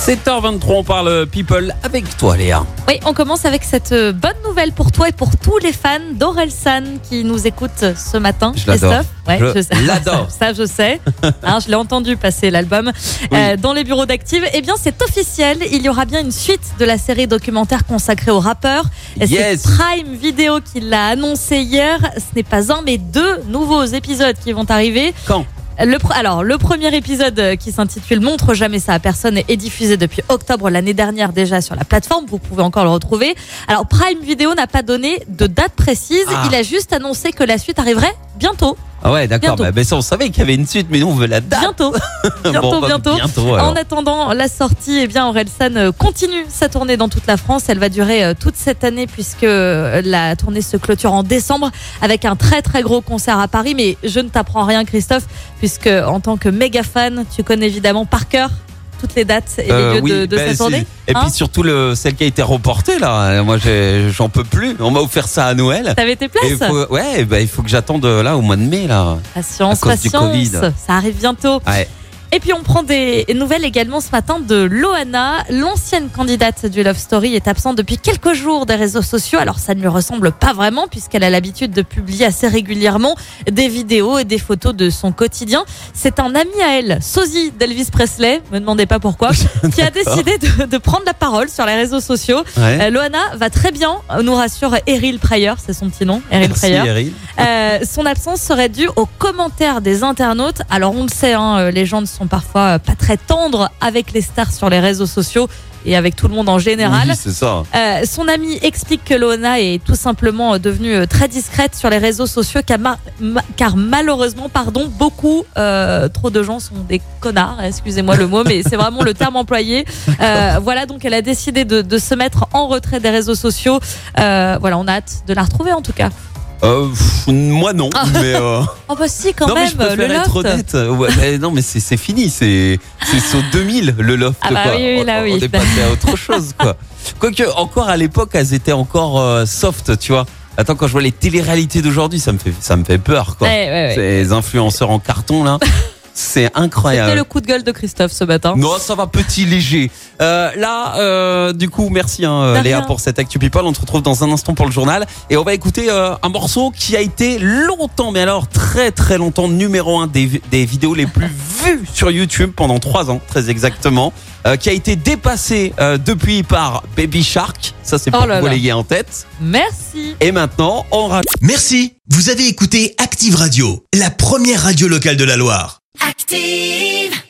7h23, on parle people avec toi Léa. Oui, on commence avec cette euh, bonne nouvelle pour toi et pour tous les fans d'Orelsan qui nous écoutent ce matin. Je l'adore. Ouais, Je l'adore. Ça, je sais. Hein, je l'ai entendu passer l'album euh, dans les bureaux d'Active. Eh bien, c'est officiel. Il y aura bien une suite de la série documentaire consacrée au rappeur. Yes. C'est Prime Video qui l'a annoncé hier. Ce n'est pas un, mais deux nouveaux épisodes qui vont arriver. Quand? Le, alors, le premier épisode euh, qui s'intitule Montre jamais ça à personne est diffusé depuis octobre l'année dernière déjà sur la plateforme. Vous pouvez encore le retrouver. Alors, Prime Video n'a pas donné de date précise. Ah. Il a juste annoncé que la suite arriverait bientôt. Ah ouais, d'accord. Bah, bah, ça, on savait qu'il y avait une suite, mais nous on veut la date. Bientôt. bientôt, Bon, bah, bientôt. bientôt. En attendant la sortie, eh bien, Orelsan euh, continue sa tournée dans toute la France. Elle va durer euh, toute cette année puisque euh, la tournée se clôture en décembre avec un très très gros concert à Paris. Mais je ne t'apprends rien, Christophe, puisque en tant que méga fan, tu connais évidemment par cœur toutes les dates et Euh, les lieux oui, de, de cette si. tournée. Et Hein puis surtout le, celle qui a été reportée là. Moi j'ai- j'en peux plus. On m'a offert ça à Noël. T'avais tes places faut, ouais, bah, il faut que j'attende euh, là au mois de mai là. Patience, à cause du patience. Covid. Ça arrive bientôt. Ouais. Et puis on prend des nouvelles également ce matin de Loana. L'ancienne candidate du Love Story est absente depuis quelques jours des réseaux sociaux. Alors ça ne lui ressemble pas vraiment puisqu'elle a l'habitude de publier assez régulièrement des vidéos et des photos de son quotidien. C'est un ami à elle, Sosie d'Elvis Presley, me demandez pas pourquoi, qui a décidé de, de prendre la parole sur les réseaux sociaux. Ouais. Euh, Loana va très bien, nous rassure Eril Prayer, c'est son petit nom, Eril Merci Prayer. Euh, son absence serait due aux commentaires des internautes. Alors on le sait, hein, euh, les gens ne sont parfois euh, pas très tendres avec les stars sur les réseaux sociaux et avec tout le monde en général. Oui, c'est ça. Euh, son ami explique que Loana est tout simplement euh, devenue très discrète sur les réseaux sociaux car, ma- ma- car malheureusement, pardon, beaucoup euh, trop de gens sont des connards. Excusez-moi le mot, mais c'est vraiment le terme employé. Euh, voilà, donc elle a décidé de, de se mettre en retrait des réseaux sociaux. Voilà, on a hâte de la retrouver en tout cas. Euh, pff, moi non, Ah. mais. Euh... Oh bah si, quand non mais même, je préfère le être loft. honnête. Ouais, mais non mais c'est c'est fini, c'est c'est sur 2000 le loft Ah bah quoi. oui, oui, là, on, oui. on est passé à autre chose quoi. Quoique encore à l'époque elles étaient encore euh, soft, tu vois. Attends quand je vois les téléréalités d'aujourd'hui, ça me fait ça me fait peur quoi. Ouais, ouais, ouais. Ces influenceurs en carton là, c'est C'était incroyable. le coup de gueule de Christophe ce matin. Non, ça va petit léger. Euh, là, euh, du coup, merci hein, Léa rien. pour cette Actu People. On se retrouve dans un instant pour le journal et on va écouter euh, un morceau qui a été longtemps, mais alors très très longtemps numéro un des, des vidéos les plus vues sur YouTube pendant trois ans, très exactement, euh, qui a été dépassé euh, depuis par Baby Shark. Ça, c'est pour Oh là vous relayer en tête. Merci. Et maintenant, on ra- Merci, vous avez écouté Active Radio, la première radio locale de la Loire. Active.